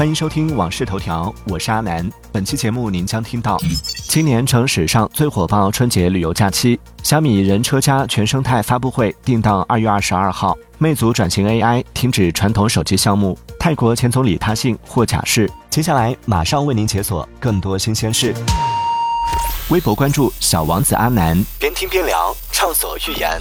欢迎收听《往事头条》，我是阿南。本期节目您将听到：今年成史上最火爆春节旅游假期，小米人车家全生态发布会定到二月二十二号；魅族转型 AI 停止传统手机项目；泰国前总理他信获假释。接下来马上为您解锁更多新鲜事。微博关注小王子阿南，边听边聊，畅所欲言。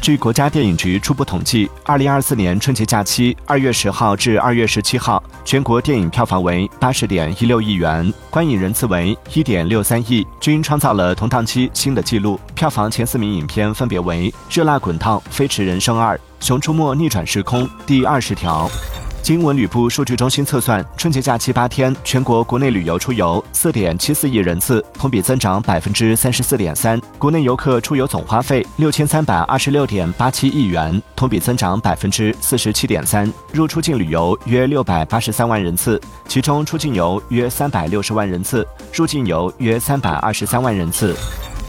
据国家电影局初步统计，二零二四年春节假期二月十号至二月十七号，全国电影票房为八十点一六亿元，观影人次为一点六三亿，均创造了同档期新的纪录。票房前四名影片分别为《热辣滚烫》《飞驰人生二》《熊出没逆转时空》第二十条。经文旅部数据中心测算，春节假期八天，全国国内旅游出游四点七四亿人次，同比增长百分之三十四点三。国内游客出游总花费六千三百二十六点八七亿元，同比增长百分之四十七点三。入出境旅游约六百八十三万人次，其中出境游约三百六十万人次，入境游约三百二十三万人次。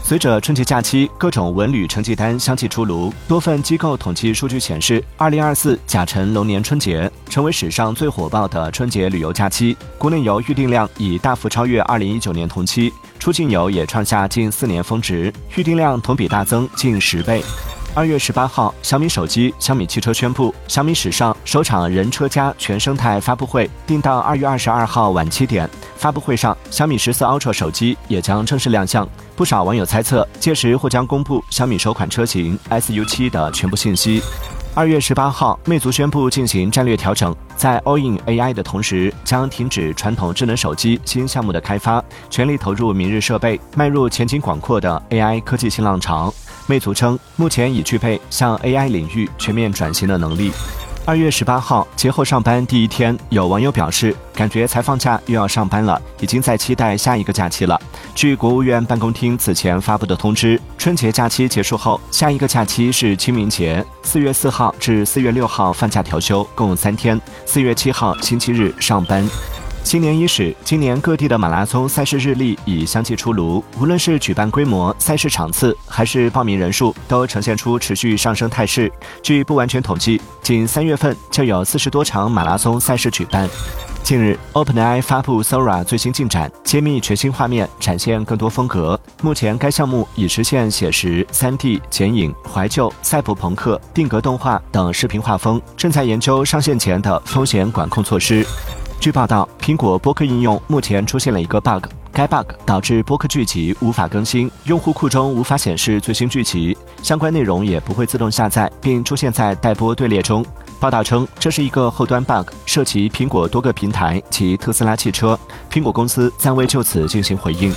随着春节假期，各种文旅成绩单相继出炉。多份机构统计数据显示，二零二四甲辰龙年春节成为史上最火爆的春节旅游假期。国内游预订量已大幅超越二零一九年同期，出境游也创下近四年峰值，预订量同比大增近十倍。二月十八号，小米手机、小米汽车宣布，小米史上首场人车家全生态发布会定到二月二十二号晚七点。发布会上，小米十四 Ultra 手机也将正式亮相。不少网友猜测，届时或将公布小米首款车型 SU7 的全部信息。二月十八号，魅族宣布进行战略调整，在 All in AI 的同时，将停止传统智能手机新项目的开发，全力投入明日设备，迈入前景广阔的 AI 科技新浪潮。魅族称，目前已具备向 AI 领域全面转型的能力。二月十八号，节后上班第一天，有网友表示，感觉才放假又要上班了，已经在期待下一个假期了。据国务院办公厅此前发布的通知，春节假期结束后，下一个假期是清明节，四月四号至四月六号放假调休，共三天，四月七号星期日上班。新年伊始，今年各地的马拉松赛事日历已相继出炉。无论是举办规模、赛事场次，还是报名人数，都呈现出持续上升态势。据不完全统计，仅三月份就有四十多场马拉松赛事举办。近日，OpenAI 发布 Sora 最新进展，揭秘全新画面，展现更多风格。目前，该项目已实现写实、3D、剪影、怀旧、赛博朋克、定格动画等视频画风，正在研究上线前的风险管控措施。据报道，苹果播客应用目前出现了一个 bug，该 bug 导致播客剧集无法更新，用户库中无法显示最新剧集，相关内容也不会自动下载，并出现在待播队列中。报道称，这是一个后端 bug，涉及苹果多个平台及特斯拉汽车，苹果公司暂未就此进行回应。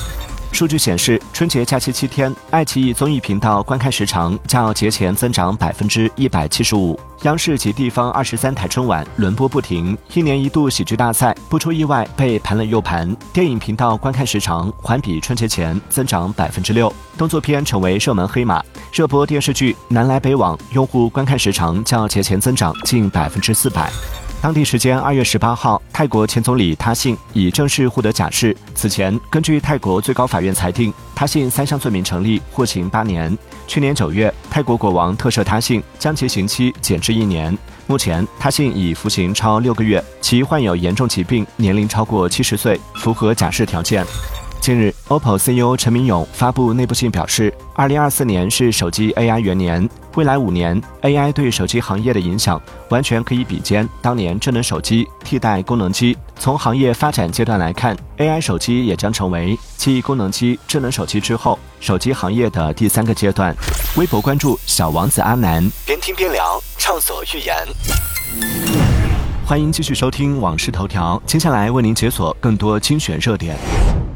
数据显示，春节假期七天，爱奇艺综艺频道观看时长较节前增长百分之一百七十五。央视及地方二十三台春晚轮播不停，一年一度喜剧大赛不出意外被盘了又盘。电影频道观看时长环比春节前增长百分之六。动作片成为热门黑马，热播电视剧《南来北往》用户观看时长较节前增长近百分之四百。当地时间二月十八号，泰国前总理他信已正式获得假释。此前，根据泰国最高法院裁定，他信三项罪名成立，获刑八年。去年九月，泰国国王特赦他信，将其刑期减至一年。目前，他信已服刑超六个月，其患有严重疾病，年龄超过七十岁，符合假释条件。近日，OPPO CEO 陈明勇发布内部信表示，二零二四年是手机 AI 元年，未来五年 AI 对手机行业的影响完全可以比肩当年智能手机替代功能机。从行业发展阶段来看，AI 手机也将成为继功能机、智能手机之后，手机行业的第三个阶段。微博关注小王子阿南，边听边聊，畅所欲言。欢迎继续收听《往事头条》，接下来为您解锁更多精选热点。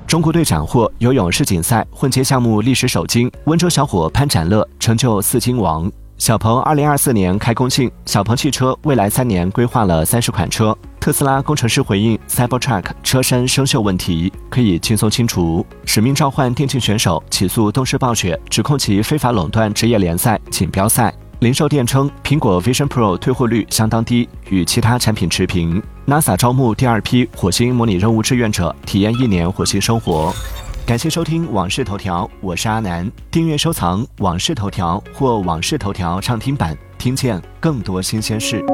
中国队斩获游泳世锦赛混接项目历史首金，温州小伙潘展乐成就四金王。小鹏二零二四年开工庆，小鹏汽车未来三年规划了三十款车。特斯拉工程师回应 Cybertruck 车身生锈问题可以轻松清除。使命召唤电竞选手起诉东视暴雪，指控其非法垄断职业联赛锦标赛。零售店称，苹果 Vision Pro 退货率相当低，与其他产品持平。NASA 招募第二批火星模拟任务志愿者，体验一年火星生活。感谢收听《往事头条》，我是阿南。订阅收藏《往事头条》或《往事头条》畅听版，听见更多新鲜事。